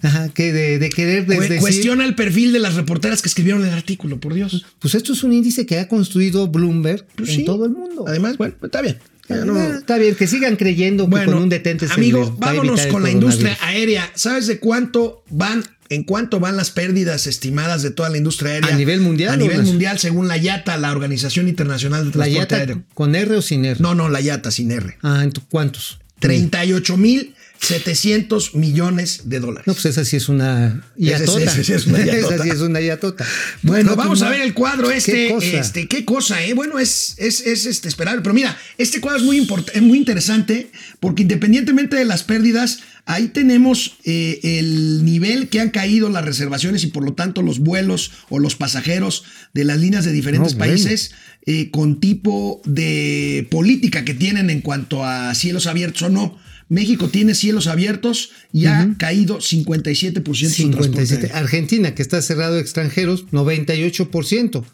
ajá, que de, de querer desdecir. Cuestiona el perfil de las reporteras que escribieron el artículo, por Dios. Pues esto es un índice que ha construido Bloomberg Pues en sí. todo el mundo. Además, bueno, está bien. Ya no- Ah, Está bien, que sigan creyendo que con un detente amigo, vámonos con la industria aérea. ¿Sabes de cuánto van, en cuánto van las pérdidas estimadas de toda la industria aérea? ¿A nivel mundial A nivel mundial, según la IATA, la Organización Internacional de ¿La Transporte yata Aéreo. con R o sin R? No, no, la IATA sin R. Ah, ¿en tu- ¿cuántos? 38 mil 700 millones de dólares. No, pues esa sí es una yatota. esa sí es una yatota. esa sí es una yatota. Bueno, No, vamos a ver el cuadro este. ¿Qué cosa? Este, qué cosa, ¿eh? Bueno, es, es, es, este, esperable. Pero mira, este cuadro es muy, import- es muy interesante porque independientemente de las pérdidas, ahí tenemos eh, el nivel que han caído las reservaciones y por lo tanto los vuelos o los pasajeros de las líneas de diferentes No, bueno. países eh, con tipo de política que tienen en cuanto a cielos abiertos o no. México tiene cielos abiertos y ha caído 57% su 57. transporte. Argentina, que está cerrado a extranjeros, 98%.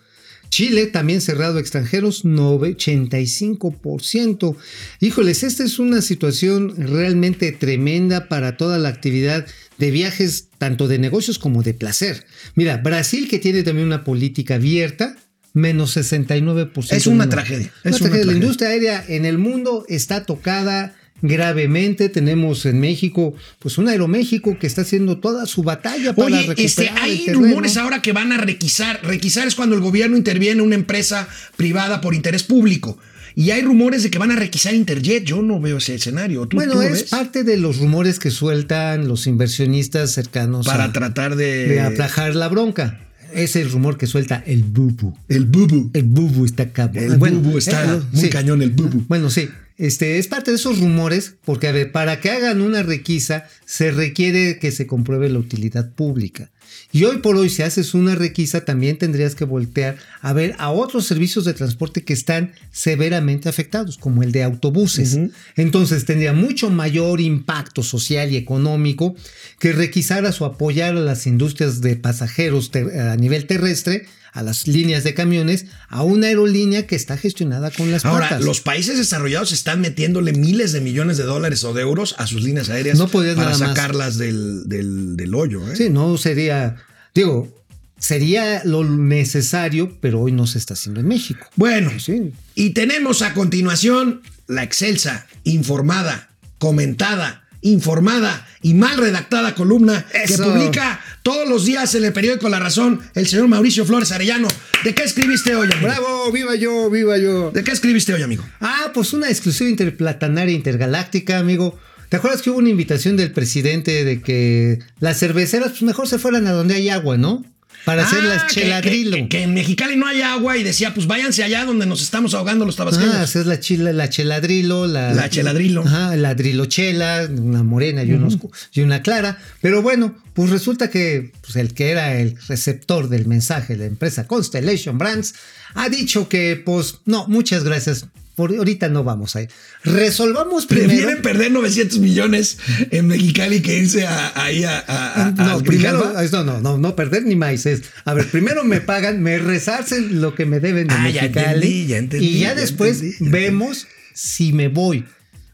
Chile, también cerrado a extranjeros, 85%. Híjoles, esta es una situación realmente tremenda para toda la actividad de viajes, tanto de negocios como de placer. Mira, Brasil, que tiene también una política abierta, menos 69%. Es una menos. tragedia, Una es una tragedia. La industria aérea en el mundo está tocada gravemente. Tenemos en México, pues un Aeroméxico que está haciendo toda su batalla para Oye, recuperar este, hay rumores ahora que van a requisar. Requisar es cuando el gobierno interviene en una empresa privada por interés público. Y hay rumores de que van a requisar Interjet. Yo no veo ese escenario. ¿Tú, Bueno, tú es ves? parte de los rumores que sueltan los inversionistas cercanos Para a- tratar de. de aplajar la bronca. es el rumor que suelta el bubu. El bubu. El bubu está cabrón. El bubu está eh, muy sí. cañón, el bubu. Bueno, sí. Este, es parte de esos rumores, porque a ver, para que hagan una requisa se requiere que se compruebe la utilidad pública. Y hoy por hoy, si haces una requisa, también tendrías que voltear a ver a otros servicios de transporte que están severamente afectados, como el de autobuses. Entonces tendría mucho mayor impacto social y económico que requisaras o apoyar a las industrias de pasajeros a nivel terrestre, a las líneas de camiones, a una aerolínea que está gestionada con las Ahora, patas. los países desarrollados están metiéndole miles de millones de dólares o de euros a sus líneas aéreas No para nada sacarlas del, del, del hoyo. ¿eh? Sí, no sería, digo, sería lo necesario, pero hoy no se está haciendo en México. Bueno, Sí. y tenemos a continuación la excelsa, informada, comentada, informada y mal redactada columna que publica todos los días en el periódico La Razón el señor Mauricio Flores Arellano. ¿De qué escribiste hoy, amigo? ¡Bravo! ¡Viva yo! ¡Viva yo! ¿De qué escribiste hoy, amigo? Ah, pues una exclusiva interplatanaria intergaláctica, amigo. ¿Te acuerdas que hubo una invitación del presidente de que las cerveceras pues mejor se fueran a donde hay agua, ¿no? Para hacer Ah, las cheladrilo. Que, que en Mexicali no hay agua y decía, pues váyanse allá donde nos estamos ahogando los tabasqueños. Ah, hacer la chila, la cheladrilo, la, La cheladrilo. Ajá, la drilochela, una morena y, una oscu- y una clara. Pero bueno, pues resulta que pues, el que era el receptor del mensaje, la empresa Constellation Brands, ha dicho que, pues, no, muchas gracias. Por ahorita no vamos a ir. Resolvamos primero. Prefieren perder 900 millones en Mexicali que irse a- ahí a, a- a- No, al primero, es- no, no, no, no perder ni más. Es, a ver, primero me pagan, me resarcen lo que me deben de Ah, ya Mexicali. entendí, ya entendí, y ya ya después entendí, ya vemos si me voy.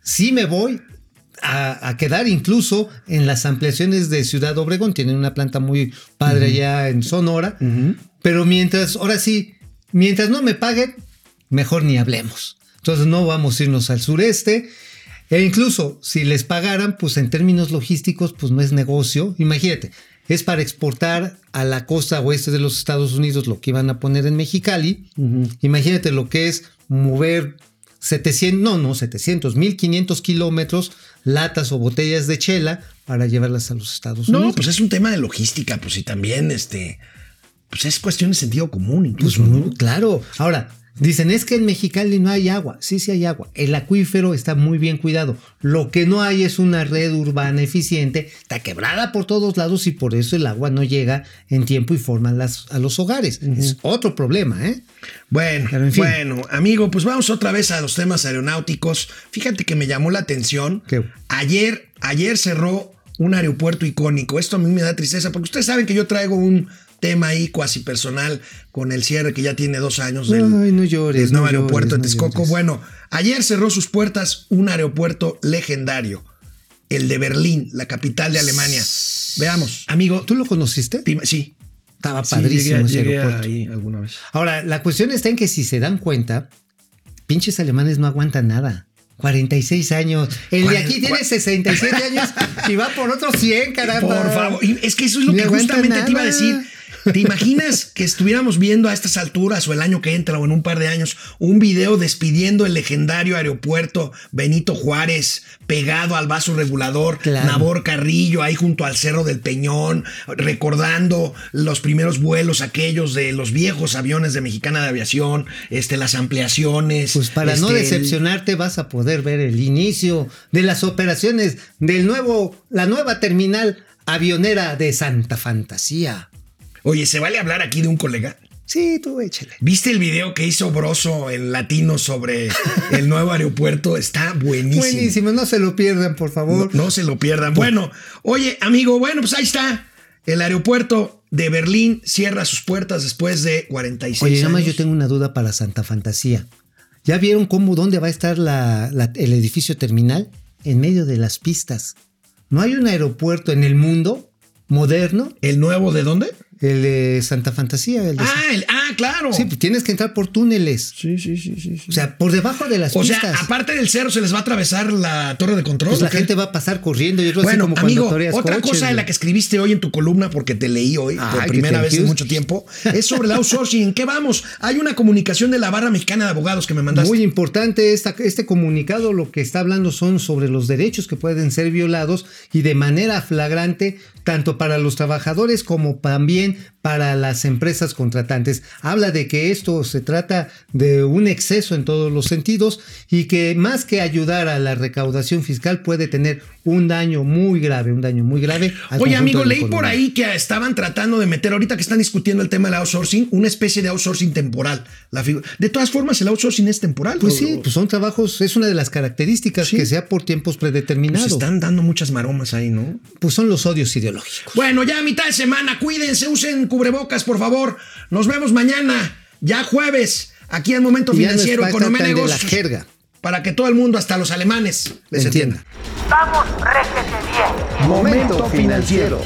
Si me voy a, a quedar incluso en las ampliaciones de Ciudad Obregón. Tienen una planta muy padre allá en Sonora. Pero mientras, ahora sí, mientras no me paguen, mejor ni hablemos. Entonces no vamos a irnos al sureste. E incluso si les pagaran, pues en términos logísticos, pues no es negocio. Imagínate, es para exportar a la costa oeste de los Estados Unidos lo que iban a poner en Mexicali. Imagínate lo que es mover 700, no, no, 700, 1500 kilómetros, latas o botellas de chela para llevarlas a los Estados Unidos. No, pues es un tema de logística, pues y también este, pues es cuestión de sentido común Pues incluso, ¿no? claro. Ahora, dicen, es que en Mexicali no hay agua. Sí, sí hay agua. El acuífero está muy bien cuidado. Lo que no hay es una red urbana eficiente. Está quebrada por todos lados y por eso el agua no llega en tiempo y forma a, las- a los hogares. Es otro problema, ¿eh? Bueno, Pero en fin. bueno, amigo, pues vamos otra vez a los temas aeronáuticos. Fíjate que me llamó la atención. ¿Qué? Ayer, ayer cerró un aeropuerto icónico. Esto a mí me da tristeza porque ustedes saben que yo traigo un tema ahí cuasi personal con el cierre que ya tiene dos años del, Ay, no llores, del nuevo no llores, aeropuerto de no Texcoco. llores. Bueno, ayer cerró sus puertas un aeropuerto legendario, el de Berlín, la capital de Alemania. Veamos, amigo. ¿Tú lo conociste? Sí. Estaba Sí, padrísimo llegué- ese llegué aeropuerto. ahí alguna vez. Ahora, la cuestión está en que si se dan cuenta, pinches alemanes no aguantan nada. 46 años. El de aquí tiene cua- 67 años y va por otros 100, caramba. Por favor, es que eso es lo Ni que justamente te iba a decir. ¿Te imaginas que estuviéramos viendo a estas alturas o el año que entra o en un par de años un video despidiendo el legendario aeropuerto Benito Juárez pegado al vaso regulador, Claro. Nabor Carrillo ahí junto al Cerro del Peñón, recordando los primeros vuelos aquellos de los viejos aviones de Mexicana de Aviación, este, las ampliaciones. Pues para no este, decepcionarte vas a poder ver el inicio de las operaciones del nuevo, la nueva terminal avionera de Santa Fantasía. Oye, ¿se vale hablar aquí de un colega? Sí, tú échale. ¿Viste el video que hizo Broso en latino sobre el nuevo aeropuerto? Está buenísimo. Buenísimo, no se lo pierdan, por favor. no se lo pierdan. Bueno, oye, amigo, bueno, pues ahí está. El aeropuerto de Berlín cierra sus puertas después de 46 Oye, años. nada más yo tengo una duda para Santa Fantasía. ¿Ya vieron cómo, dónde va a estar la- la- el edificio terminal? En medio de las pistas. ¿No hay un aeropuerto en el mundo moderno? ¿El nuevo de dónde? El de Santa Fantasía. El de Ah, el- ah, claro. Sí, pues tienes que entrar por túneles. sí, sí, sí, sí, sí. O sea, por debajo de las O sea, pistas. aparte del cerro, ¿se les va a atravesar la torre de control? pues la gente va a pasar corriendo. Yo creo así Bueno, como cuando amigo, otra coches, cosa de la que escribiste hoy en tu columna, porque te leí hoy por primera vez en mucho tiempo, es sobre el outsourcing. ¿En qué vamos? Hay una comunicación de la barra mexicana de abogados que me mandaste. Muy importante esta- este comunicado, lo que está hablando son sobre los derechos que pueden ser violados y de manera flagrante, tanto para los trabajadores como también para las empresas contratantes. Habla de que esto se trata de un exceso en todos los sentidos y que más que ayudar a la recaudación fiscal puede tener un daño muy grave, un daño muy grave. Oye, amigo, leí por ahí que estaban tratando de meter, ahorita que están discutiendo el tema del outsourcing, una especie de outsourcing temporal. La de todas formas, el outsourcing es temporal. Pues sí, pues son trabajos, es una de las características que sea por tiempos predeterminados. Pues están dando muchas maromas ahí, ¿no? Pues son los odios ideológicos. Bueno, ya a mitad de semana, cuídense, usen cubrebocas, por favor. Nos vemos mañana, ya jueves, aquí en Momento Financiero, Economía Negocios. la jerga. Para que todo el mundo, hasta los alemanes, les entienda. Vamos, réjete bien. Momento Financiero.